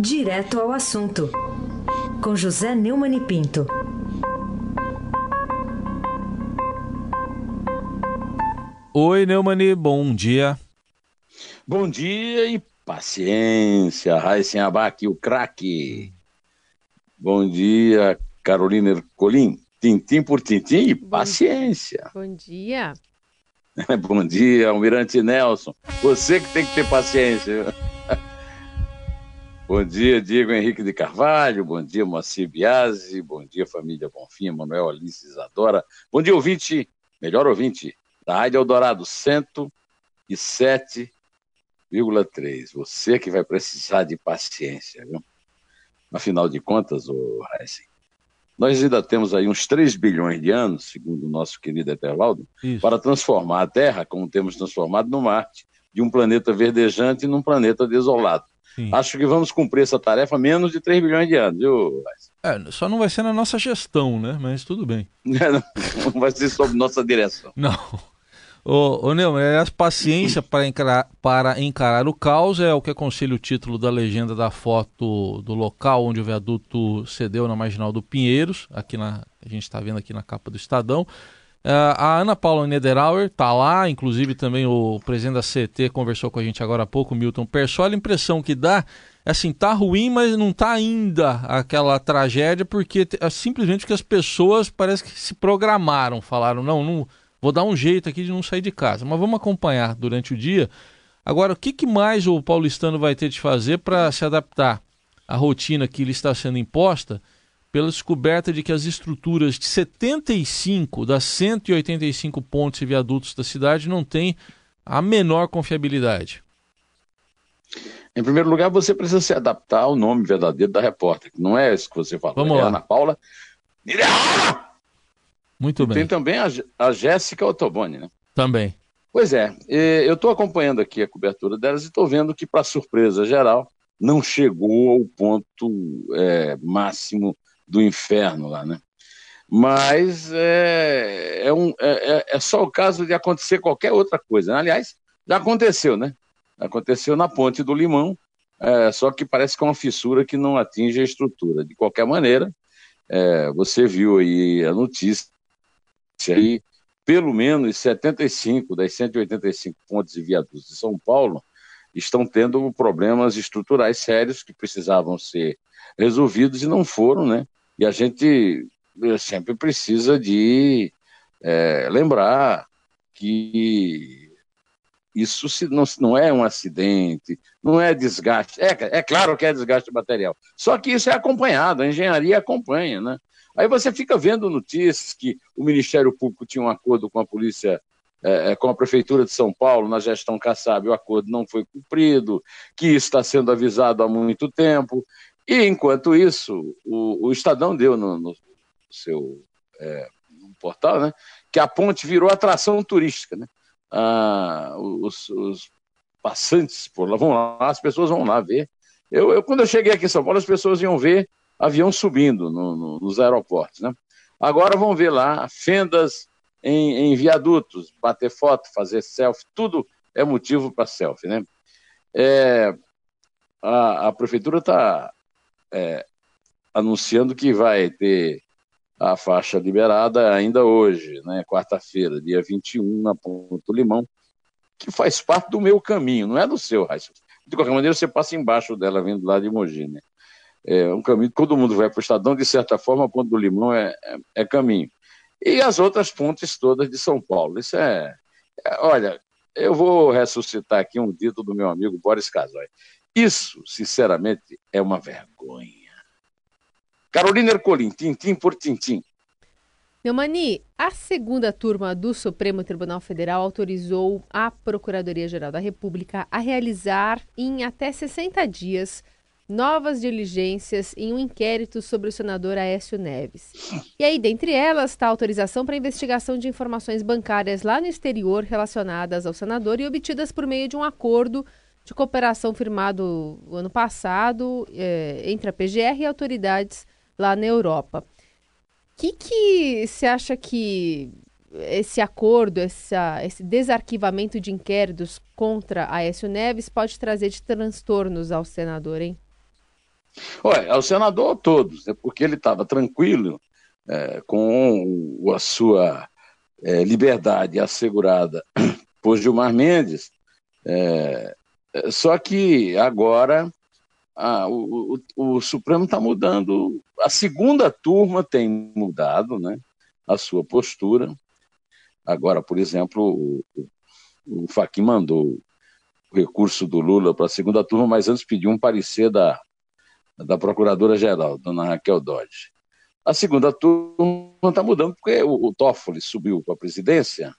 Direto ao assunto, com José Neumann e Pinto. Oi, Neumani, bom dia. Bom dia e paciência, Raíssen Abac, o craque. Bom dia, Carolina Ercolim. Tintim por tintim e paciência. Bom dia. Bom dia, Almirante Nelson. Você que tem que ter paciência. Bom dia, Diego Henrique de Carvalho. Bom dia, Moacir Biasi. Bom dia, família Bonfim, Manuel Alice Isadora. Bom dia, ouvinte, melhor ouvinte, da Rádio Eldorado 107,3. Você que vai precisar de paciência, viu? Afinal de contas, o Heisen, nós ainda temos aí uns 3 bilhões de anos, segundo o nosso querido Etervaldo, para transformar a Terra, como temos transformado no Marte, de um planeta verdejante num planeta desolado. Sim. Acho que vamos cumprir essa tarefa menos de 3 bilhões de anos, viu? É, só não vai ser na nossa gestão, né? Mas tudo bem. não vai ser sob nossa direção. Não. Ô, ô Neumann, é a paciência para encarar, para encarar o caos é o que aconselha o título da legenda da foto do local onde o viaduto cedeu na marginal do Pinheiros, aqui na, a gente está vendo aqui na capa do Estadão. Uh, a Ana Paula Niederauer está lá, inclusive também o presidente da CT conversou com a gente agora há pouco, Milton Persol. A impressão que dá é assim, tá ruim, mas não tá ainda aquela tragédia, porque é simplesmente que as pessoas parece que se programaram, falaram, não, não Vou dar um jeito aqui de não sair de casa. Mas vamos acompanhar durante o dia. Agora, o que, que mais o paulistano vai ter de fazer para se adaptar à rotina que lhe está sendo imposta pela descoberta de que as estruturas de 75 das 185 pontes e viadutos da cidade não têm a menor confiabilidade? Em primeiro lugar, você precisa se adaptar ao nome verdadeiro da repórter, que não é isso que você falou. Vamos é lá. Ana Paula. Muito e bem. Tem também a, a Jéssica Ottoboni, né? Também. Pois é, eu estou acompanhando aqui a cobertura delas e estou vendo que, para surpresa geral, não chegou ao ponto é, máximo do inferno lá, né? Mas é, é, um, é, é, só o caso de acontecer qualquer outra coisa. Né? Aliás, já aconteceu, né? Aconteceu na Ponte do Limão, é, só que parece que é uma fissura que não atinge a estrutura. De qualquer maneira, é, você viu aí a notícia aí, pelo menos 75 das 185 pontes e viadutos de São Paulo estão tendo problemas estruturais sérios que precisavam ser resolvidos e não foram, né? E a gente eh, sempre precisa de é, lembrar que isso se, não, não é um acidente, não é desgaste. É, é claro que é desgaste material. Só que isso é acompanhado, a engenharia acompanha, né? Aí você fica vendo notícias que o Ministério Público tinha um acordo com a polícia, é, com a Prefeitura de São Paulo, na gestão Kassab, o acordo não foi cumprido, que isso está sendo avisado há muito tempo. E, enquanto isso, o, o Estadão deu no, no seu é, no portal né, que a ponte virou atração turística. Né? Ah, os, os passantes por lá vão lá, as pessoas vão lá ver. Eu, eu, quando eu cheguei aqui em São Paulo, as pessoas iam ver avião subindo no, no, nos aeroportos. Né? Agora vão ver lá fendas em, em, viadutos, bater foto, fazer selfie, tudo é motivo para selfie. Né? É, a, a, prefeitura está é, anunciando que vai ter a faixa liberada ainda hoje, né, quarta-feira, dia 21, na Ponto Limão, que faz parte do meu caminho, não é do seu, Raíssa. De qualquer maneira, você passa embaixo dela, vindo lá de Mogi, né? é um caminho, todo mundo vai para o Estadão, de certa forma, a Ponte do Limão é, é, é, caminho. E as outras pontes todas de São Paulo. Isso é, é, Olha, eu vou ressuscitar aqui um dito do meu amigo Boris Casoy. Isso, sinceramente, é uma vergonha. Carolina Ercolim, tintim por tintim. Neumani, a segunda turma do Supremo Tribunal Federal autorizou a Procuradoria-Geral da República a realizar em até 60 dias novas diligências em um inquérito sobre o senador Aécio Neves. E aí, dentre elas, está a autorização para investigação de informações bancárias lá no exterior relacionadas ao senador e obtidas por meio de um acordo de cooperação firmado no ano passado é, entre a PGR e autoridades lá na Europa. O que, que você acha que esse acordo, essa, esse desarquivamento de inquéritos contra Aécio Neves pode trazer de transtornos ao senador, hein? Olha, ao senador todos, né, porque ele estava tranquilo é, com a sua é, liberdade assegurada por Gilmar Mendes, é, é só que agora o, o, o, Supremo está mudando, a segunda turma tem mudado né, a sua postura. Agora, por exemplo, o, o, o Fachin mandou o recurso do Lula para a segunda turma, mas antes pediu um parecer da, da Procuradora-Geral, dona Raquel Dodge. A segunda turma está mudando porque o, o Toffoli subiu para a presidência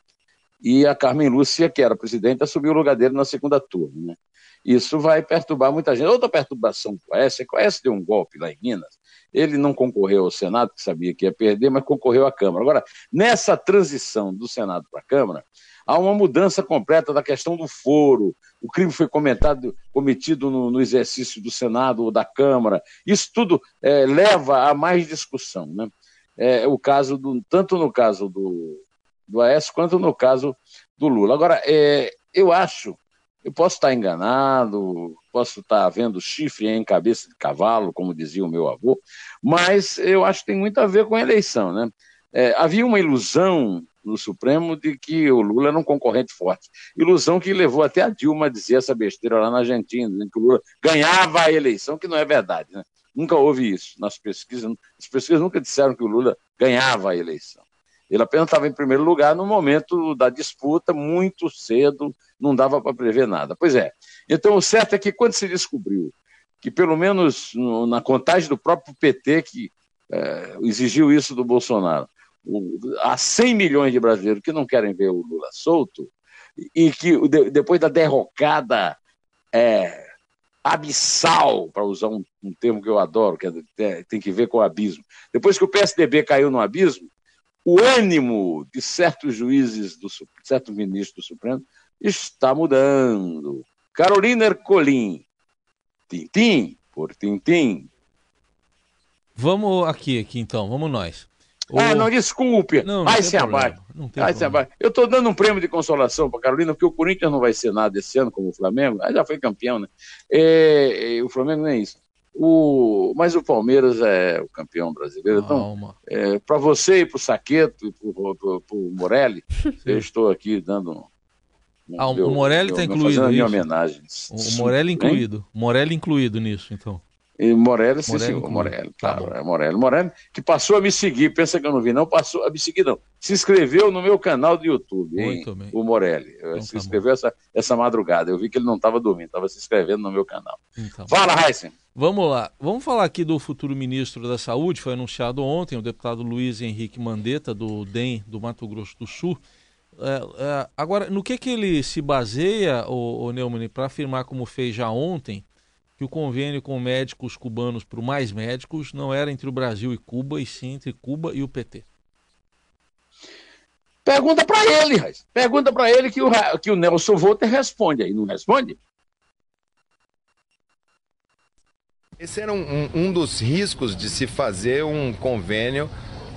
e a Carmen Lúcia, que era presidente, assumiu o lugar dele na segunda turma. Né? Isso vai perturbar muita gente. Outra perturbação com que o Aécio deu um golpe lá em Minas. Ele não concorreu ao Senado, que sabia que ia perder, mas concorreu à Câmara. Agora, nessa transição do Senado para a Câmara, há uma mudança completa da questão do foro. O crime foi comentado, cometido no, no exercício do Senado ou da Câmara. Isso tudo é, leva a mais discussão. Né? É, o caso do, tanto no caso do, do Aécio quanto no caso do Lula. Agora, é, eu acho, eu posso estar enganado, posso estar vendo chifre em cabeça de cavalo, como dizia o meu avô, mas eu acho que tem muito a ver com a eleição. Né? É, havia uma ilusão no Supremo de que o Lula era um concorrente forte. Ilusão que levou até a Dilma a dizer essa besteira lá na Argentina, que o Lula ganhava a eleição, que não é verdade. Né? Nunca houve isso nas pesquisas. As pesquisas nunca disseram que o Lula ganhava a eleição. Ele apenas estava em primeiro lugar no momento da disputa, muito cedo, não dava para prever nada. Pois é. Então, o certo é que quando se descobriu que, pelo menos no, na contagem do próprio PT, que é, exigiu isso do Bolsonaro, há 100 milhões de brasileiros que não querem ver o Lula solto e que depois da derrocada é, abissal, para usar um, um, termo que eu adoro, que é, tem que ver com o abismo, depois que o PSDB caiu no abismo, o ânimo de certos juízes, do, certos ministros do Supremo, está mudando. Carolina Ercolim, tintim por tintim. Vamos aqui, aqui então, vamos nós. Ah, não, desculpe. Não, não vai se abaixo. Vai se abaixo. Eu estou dando um prêmio de consolação para Carolina, porque o Corinthians não vai ser nada esse ano, como o Flamengo. Ah, já foi campeão, né? É, é, o Flamengo nem é isso. O, mas o Palmeiras é o campeão brasileiro. Então, é, para você e para o Saqueto e para o Morelli, eu estou aqui dando. Um, ah, o Morelli está incluído. Minha homenagem. O Morelli incluído. Morelli incluído nisso, então. E Morelli, sim, Morelli, Morelli, tá claro, é Morelli. Morelli, que passou a me seguir, pensa que eu não vi, não, passou a me seguir, não. Se inscreveu no meu canal do YouTube, hein, o Morelli. Então, se tá inscreveu essa, essa madrugada. Eu vi que ele não estava dormindo, estava se inscrevendo no meu canal. Então, Fala, Heisen. Vamos lá. Vamos falar aqui do futuro ministro da Saúde, foi anunciado ontem, o deputado Luiz Henrique Mandetta, do DEM do Mato Grosso do Sul. É, é, agora, no que, que ele se baseia, o, o Neumann, para afirmar, como fez já ontem, que o convênio com médicos cubanos para Mais Médicos não era entre o Brasil e Cuba, e sim entre Cuba e o PT? Pergunta para ele, Raiz. Pergunta para ele que o, que o Nelson Volter responde aí. Não responde? Esse era um, um, dos riscos de se fazer um convênio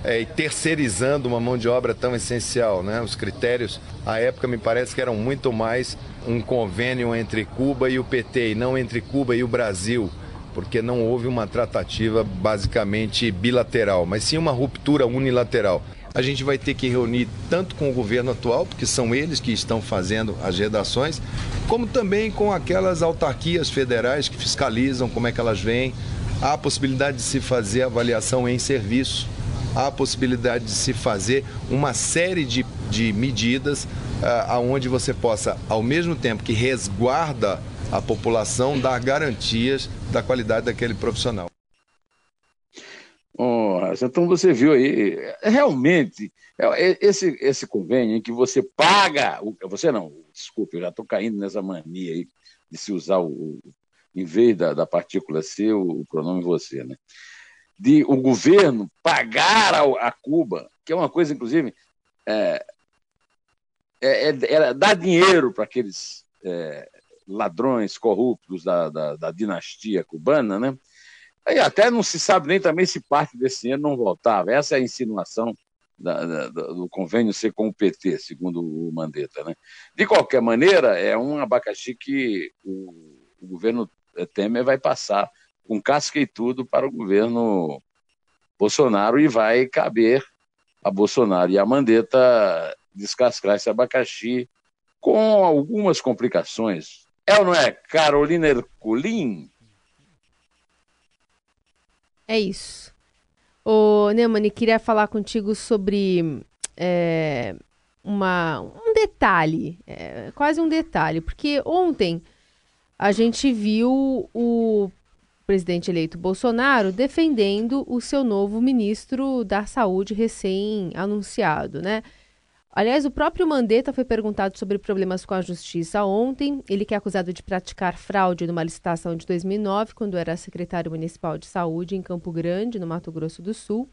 é, terceirizando uma mão de obra tão essencial. Né? Os critérios, à época, me parece que eram muito mais um convênio entre Cuba e o PT, e não entre Cuba e o Brasil, porque não houve uma tratativa basicamente bilateral, mas sim uma ruptura unilateral. A gente vai ter que reunir tanto com o governo atual, porque são eles que estão fazendo as redações, como também com aquelas autarquias federais que fiscalizam como é que elas vêm. Há a possibilidade de se fazer avaliação em serviço há a possibilidade de se fazer uma série de, de medidas uh, aonde você possa, ao mesmo tempo que resguarda a população, dar garantias da qualidade daquele profissional. Oh, então você viu aí, realmente, é, é, esse, esse convênio em que você paga, você não, desculpe, eu já estou caindo nessa mania aí de se usar o, em vez da, da partícula C, o pronome você, né? de o governo pagar a, a Cuba, que é uma coisa, inclusive, é, é, é dar dinheiro para aqueles é, ladrões corruptos da, da, da, dinastia cubana, né? E até não se sabe nem também se parte desse dinheiro não voltava. Essa é a insinuação da, do convênio ser com o PT, segundo o Mandetta. Né? De qualquer maneira, é um abacaxi que o, o governo Temer vai passar com casca e tudo para o governo Bolsonaro e vai caber a Bolsonaro e a Mandetta descascar esse abacaxi com algumas complicações. É ou não é, Carolina Herculin? É isso. Ô, Neumani, queria falar contigo sobre é, uma, um detalhe, é, quase um detalhe, porque ontem a gente viu o presidente eleito Bolsonaro defendendo o seu novo ministro da Saúde recém-anunciado, né? Aliás, o próprio Mandetta foi perguntado sobre problemas com a justiça ontem. Ele que é acusado de praticar fraude numa licitação de 2009, quando era secretário municipal de saúde em Campo Grande, no Mato Grosso do Sul.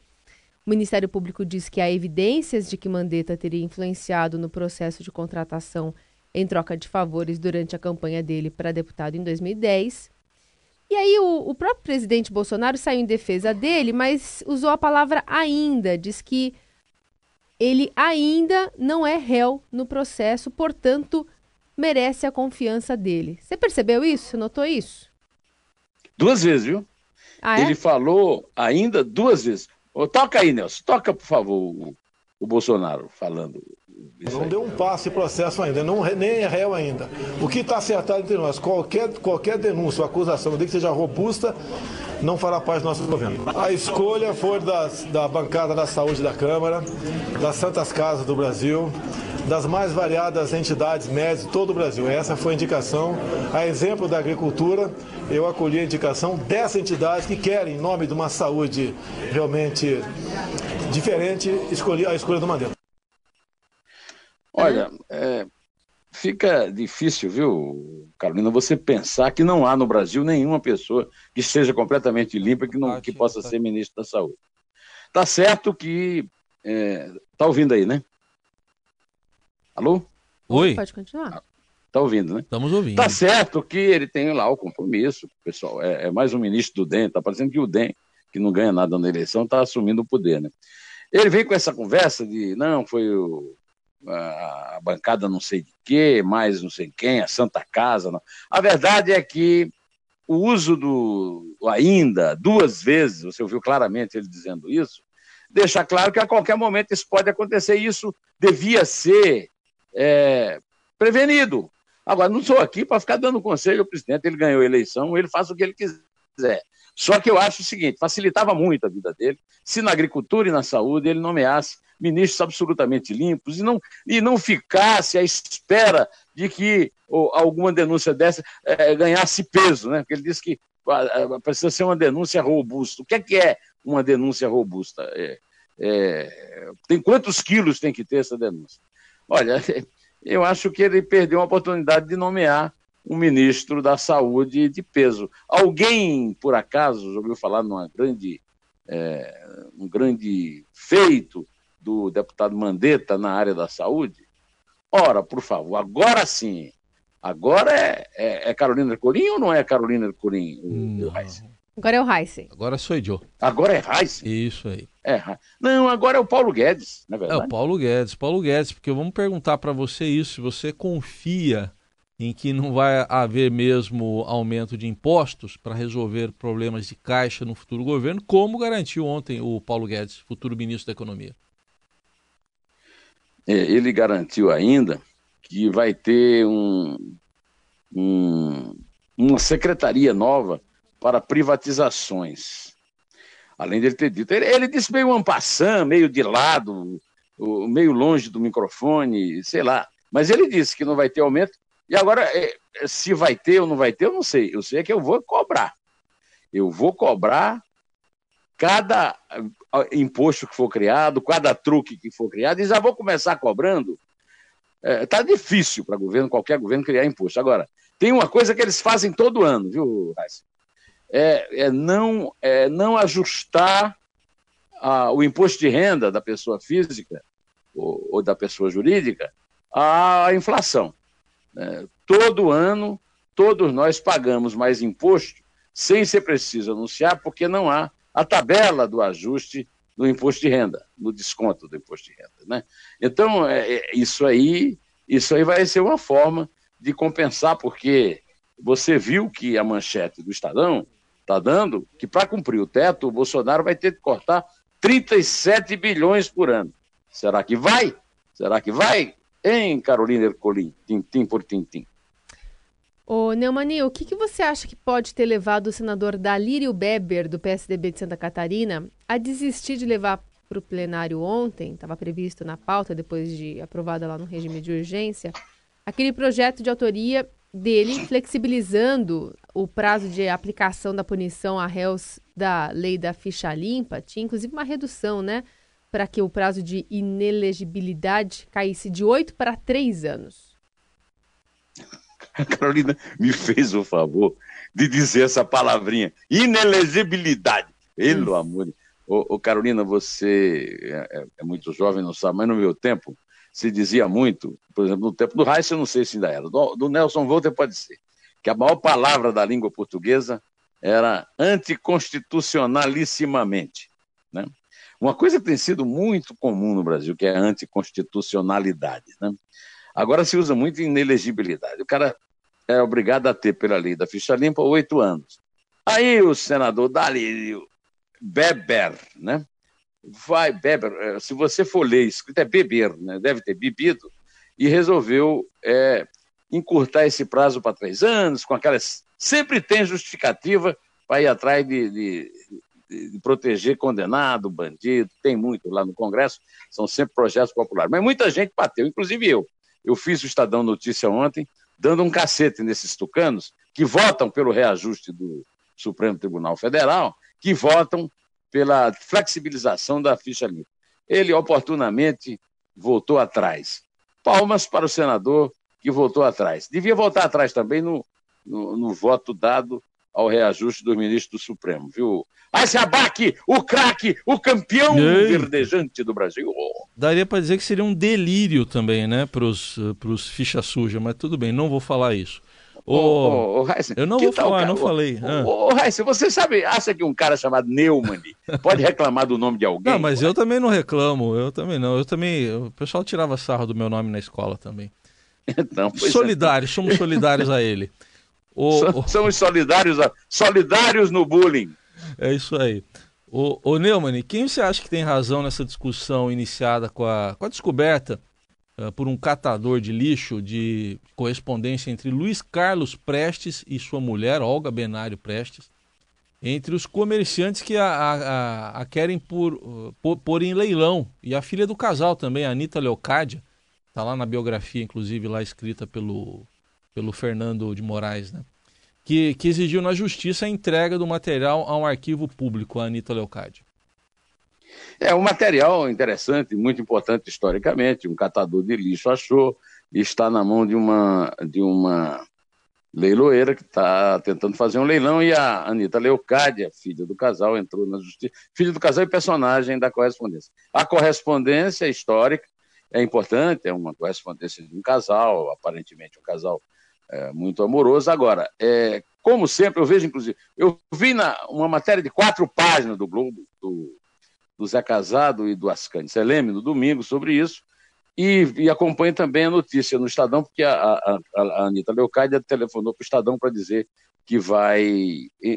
O Ministério Público diz que há evidências de que Mandetta teria influenciado no processo de contratação em troca de favores durante a campanha dele para deputado em 2010. E aí o, o, próprio presidente Bolsonaro saiu em defesa dele, mas usou a palavra ainda, diz que ele ainda não é réu no processo, portanto, merece a confiança dele. Você percebeu isso? Notou isso? Duas vezes, viu? Ah, é? Ele falou ainda duas vezes. toca aí, Nelson. Toca, por favor, o, Bolsonaro falando. Não deu um passo em processo ainda, não, nem é réu ainda. O que está acertado entre nós, qualquer, qualquer denúncia ou acusação, desde que seja robusta, não fará parte do nosso governo. A escolha foi das, da bancada da saúde da Câmara, das Santas Casas do Brasil, das mais variadas entidades médicas de todo o Brasil. Essa foi a indicação. A exemplo da agricultura, eu acolhi a indicação dessa entidade que querem, em nome de uma saúde realmente diferente, escolhi a escolha do Mandetta. Olha, é, fica difícil, viu, Carolina, você pensar que não há no Brasil nenhuma pessoa que seja completamente limpa que, não, que possa ser ministro da Saúde. Tá certo que. É, tá ouvindo aí, né? Alô? Oi. Pode continuar. Tá ouvindo, né? Estamos ouvindo. Tá certo que ele tem lá o compromisso, pessoal. É, é mais um ministro do DEM, tá parecendo que o DEM, que não ganha nada na eleição, tá assumindo o poder, né? Ele vem com essa conversa de, não, foi o a bancada não sei de quê, mais não sei quem, a Santa Casa. Não. A verdade é que o uso do ainda duas vezes, você ouviu claramente ele dizendo isso, deixa claro que a qualquer momento isso pode acontecer. Isso devia ser é, prevenido. Agora, não sou aqui para ficar dando conselho ao presidente, ele ganhou a eleição, ele faz o que ele quiser. Só que eu acho o seguinte: facilitava muito a vida dele se na agricultura e na saúde ele nomeasse ministros absolutamente limpos e não, e não ficasse à espera de que ou, alguma denúncia dessa é, ganhasse peso, né? Porque ele disse que precisa ser uma denúncia robusta. O que é que é uma denúncia robusta? É, é, tem quantos quilos tem que ter essa denúncia? Olha, eu acho que ele perdeu a oportunidade de nomear um ministro da saúde de peso. Alguém, por acaso, já ouviu falar numa grande, é, um grande feito do deputado Mandetta na área da saúde? Ora, por favor, agora sim. Agora é, é, é Carolina Corim ou não é Carolina Ercolim? O, Agora é o Heisen. Agora sou eu. Agora é Heisen? Isso aí. É, não, agora é o Paulo Guedes, na verdade. É o Paulo Guedes, Paulo Guedes, porque vamos perguntar para você isso, se você confia em que não vai haver mesmo aumento de impostos para resolver problemas de caixa no futuro governo, como garantiu ontem o Paulo Guedes, futuro ministro da Economia. É, ele garantiu ainda que vai ter um, um, uma secretaria nova para privatizações. Além de ele ter dito, ele, ele disse meio ampassant, meio de lado, meio longe do microfone, sei lá. Mas ele disse que não vai ter aumento. E agora, é, se vai ter ou não vai ter, eu não sei. Eu sei que eu vou cobrar. Eu vou cobrar cada imposto que for criado, cada truque que for criado, e já vou começar cobrando. Está é, tá difícil para governo, qualquer governo, criar imposto. Agora, tem uma coisa que eles fazem todo ano, viu, Raíssa? É, é, não, é não ajustar a, o imposto de renda da pessoa física ou, ou da pessoa jurídica à inflação. Todo ano, todos nós pagamos mais imposto sem ser preciso anunciar, porque não há a tabela do ajuste do imposto de renda, no desconto do imposto de renda. Né? Então, é, é, isso, aí, isso aí vai ser uma forma de compensar, porque você viu que a manchete do Estadão está dando que para cumprir o teto, o Bolsonaro vai ter que cortar 37 bilhões por ano. Será que vai? Será que vai? Em Carolina Ercolim, tintim por tintim. Ô, Neumani, o que, que você acha que pode ter levado o senador Dalírio Beber, do PSDB de Santa Catarina, a desistir de levar para o plenário ontem, estava previsto na pauta, depois de aprovada lá no regime de urgência, aquele projeto de autoria dele flexibilizando o prazo de aplicação da punição a réus da lei da ficha limpa, tinha inclusive uma redução, né? Para que o prazo de inelegibilidade caísse de oito para três anos. A Carolina me fez o favor de dizer essa palavrinha, inelegibilidade. Pelo amor de ô, ô, Carolina, você é, é, é, muito jovem, não sabe, mas no meu tempo se dizia muito, por exemplo, no tempo do Reis, eu não sei se ainda era, do, do Nelson Volter pode ser, que a maior palavra da língua portuguesa era anticonstitucionalissimamente. Né? Uma coisa que tem sido muito comum no Brasil, que é a anticonstitucionalidade. Né? Agora se usa muito inelegibilidade. O cara é obrigado a ter, pela lei da ficha limpa, oito anos. Aí o senador Dalírio Beber, né? Vai, Beber, eh, se você for ler, escrito é beber, né? Deve ter bebido, e resolveu é, encurtar esse prazo para três anos, com aquelas. Sempre tem justificativa para ir atrás de, de, de, proteger condenado, bandido, tem muito lá no Congresso, são sempre projetos populares. Mas muita gente bateu, inclusive eu. Eu fiz o Estadão Notícia ontem, dando um cacete nesses tucanos que votam pelo reajuste do Supremo Tribunal Federal, que votam pela flexibilização da ficha limpa. Ele oportunamente voltou atrás. Palmas para o senador que voltou atrás. Devia voltar atrás também no, no, no voto dado ao reajuste dos ministros do Supremo, viu? Esse abaque, o craque, o campeão verdejante do Brasil. Daria para dizer que seria um delírio também, né, para os ficha suja, mas tudo bem, não vou falar isso. Ô, ô, ô, eu não vou falar, cara? não falei. Ah. Ô, Heisen, você sabe, acha que um cara chamado Neumann pode reclamar do nome de alguém? Não, mas eu também não reclamo, eu também não. Eu também, o pessoal tirava sarro do meu nome na escola também. Então, solidários, é. somos solidários a ele. O, somos solidários, solidários no bullying. É isso aí. O, o Neumann, quem você acha que tem razão nessa discussão iniciada com a, com a descoberta uh, por um catador de lixo de correspondência entre Luiz Carlos Prestes e sua mulher, Olga Benário Prestes, entre os comerciantes que a, a, a querem por, por, por, em leilão, e a filha do casal também, a Anitta Leocádia, está lá na biografia, inclusive, lá escrita pelo, pelo Fernando de Moraes, né? que, que exigiu na justiça a entrega do material a um arquivo público, a Anitta Leocádia. É um material interessante, muito importante historicamente. Um catador de lixo achou e está na mão de uma, de uma leiloeira que está tentando fazer um leilão e a Anitta Leocádia, filha do casal, entrou na justiça. Filha do casal e personagem da correspondência. A correspondência histórica é importante, é uma correspondência de um casal, aparentemente um casal é, muito amoroso. Agora, é, como sempre, eu vejo, inclusive, eu vi na, uma matéria de quatro páginas do Globo, do, do Zé Casado e do Ascani Seleme, no domingo, sobre isso, e, e acompanho também a notícia no Estadão, porque a, a, a Anitta Leocádia telefonou para o Estadão para dizer que vai,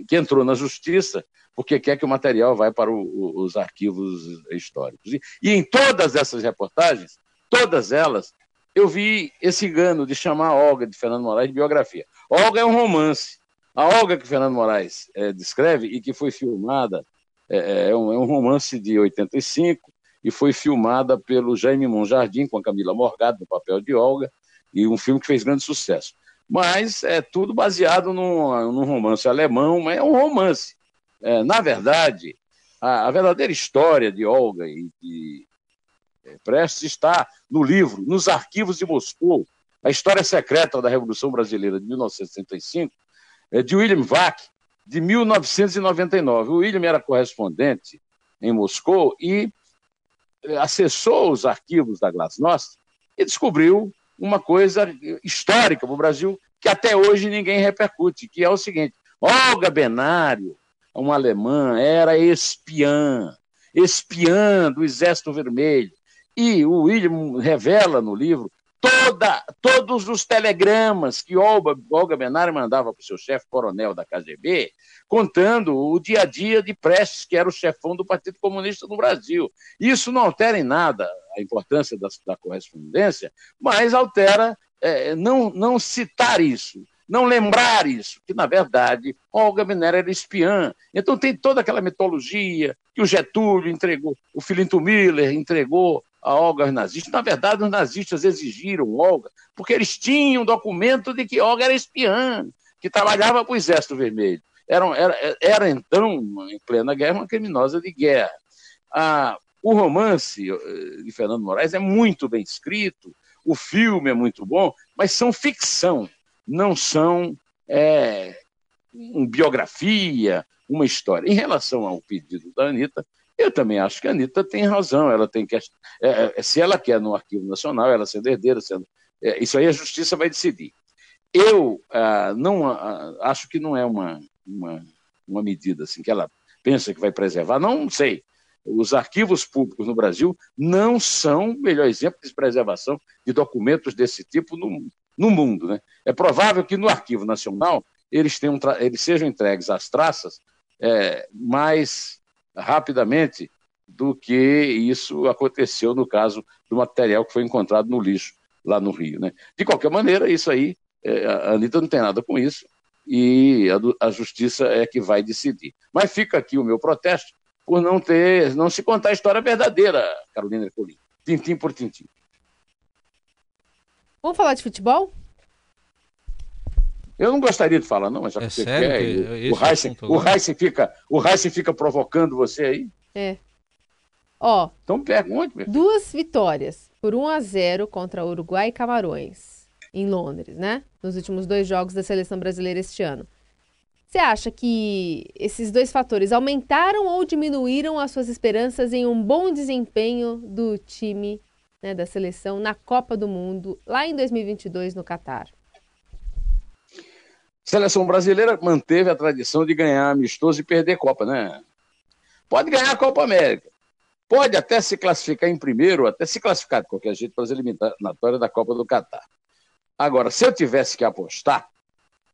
que entrou na justiça, porque quer que o material vá para o, os arquivos históricos. E, e em todas essas reportagens, todas elas, eu vi esse engano de chamar a Olga de Fernando Moraes de biografia. Olga é um romance. A Olga que Fernando Moraes é, descreve e que foi filmada, é, é, um, é, um, romance de 85 e foi filmada pelo Jaime Monjardim com a Camila Morgado no papel de Olga e um filme que fez grande sucesso. Mas é tudo baseado num, num romance alemão, mas é um romance. É, na verdade, a, a verdadeira história de Olga e de Prestes está no livro, nos arquivos de Moscou, A História Secreta da Revolução Brasileira de 1965, é, de William Vac, de 1999. O William era correspondente em Moscou e é, acessou os arquivos da Glasnost e descobriu uma coisa histórica para o Brasil que até hoje ninguém repercute, que é o seguinte: Olga Benário, uma alemã, era espiã, espiã do Exército Vermelho, e o William revela no livro toda, todos os telegramas que Olga, Olga Benari mandava para o seu chefe coronel da KGB, contando o dia a dia de Prestes, que era o chefão do Partido Comunista no Brasil. Isso não altera em nada a importância da, da correspondência, mas altera é, não, não citar isso, não lembrar isso, que na verdade Olga Benera era espiã. Então tem toda aquela mitologia que o Getúlio entregou, o Filinto Miller entregou a Olga aos nazistas. Na verdade, os nazistas exigiram Olga, porque eles tinham documento de que Olga era espiã, que trabalhava para o Exército Vermelho. Era, era, era então, em plena guerra, uma criminosa de guerra. Ah, o romance eh, de Fernando Moraes é muito bem escrito, o filme é muito bom, mas são ficção, não são é, biografia, uma história. Em relação ao pedido da Anitta, eu também acho que a Anitta tem razão. Ela tem que. É, é, se ela quer no Arquivo Nacional, ela sendo herdeira, sendo, é, isso aí a justiça vai decidir. Eu ah, não ah, acho que não é uma, uma, uma medida assim que ela pensa que vai preservar. Não sei. Os arquivos públicos no Brasil não são o melhor exemplo de preservação de documentos desse tipo no, no mundo. Né? É provável que no Arquivo Nacional eles, tenham, eles sejam entregues às traças é, rapidamente do que isso aconteceu no caso do material que foi encontrado no lixo lá no Rio. Né? De qualquer maneira, isso aí, é, a Anitta não tem nada com isso e a, a, justiça é que vai decidir. Mas fica aqui o meu protesto por não ter, não se contar a história verdadeira, Carolina Ercolim, tintim por tintim. Vamos falar de futebol? Eu não gostaria de falar, não, mas já é que você sério quer. Que o Heisen, o, Heisen fica, o Heisen fica provocando você aí. É. Ó. Então pergunte. Meu. Duas vitórias por 1 a 0 contra Uruguai e Camarões, em Londres, né? Nos últimos dois jogos da seleção brasileira este ano. Você acha que esses dois fatores aumentaram ou diminuíram as suas esperanças em um bom desempenho do time né, da seleção na Copa do Mundo lá em 2022 no Catar? Seleção brasileira manteve a tradição de ganhar amistoso e perder Copa, né? Pode ganhar a Copa América. Pode até se classificar em primeiro, até se classificar de qualquer jeito para as eliminatórias da Copa do Catar. Agora, se eu tivesse que apostar,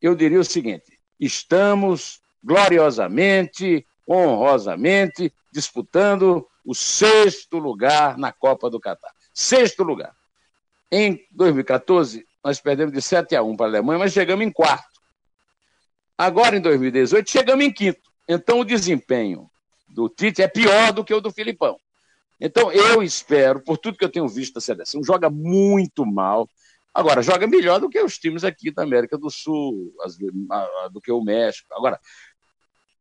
eu diria o seguinte: estamos gloriosamente, honrosamente disputando o sexto lugar na Copa do Catar. Sexto lugar. Em 2014, nós perdemos de 7 a 1 para a Alemanha, mas chegamos em quarto. Agora, em 2018, chegamos em quinto. Então, o desempenho do Tite é pior do que o do Filipão. Então, eu espero, por tudo que eu tenho visto da seleção, joga muito mal. Agora, joga melhor do que os times aqui da América do Sul, do que o México. Agora,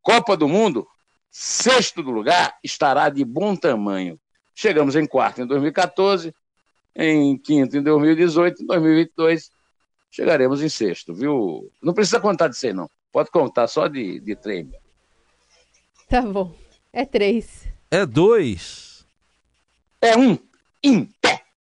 Copa do Mundo, sexto do lugar, estará de bom tamanho. Chegamos em quarto em 2014, em quinto em 2018, em 2022 chegaremos em sexto, viu? Não precisa contar de seis, não. Pode contar só de, de trem. Tá bom. É três. É dois. É um. In.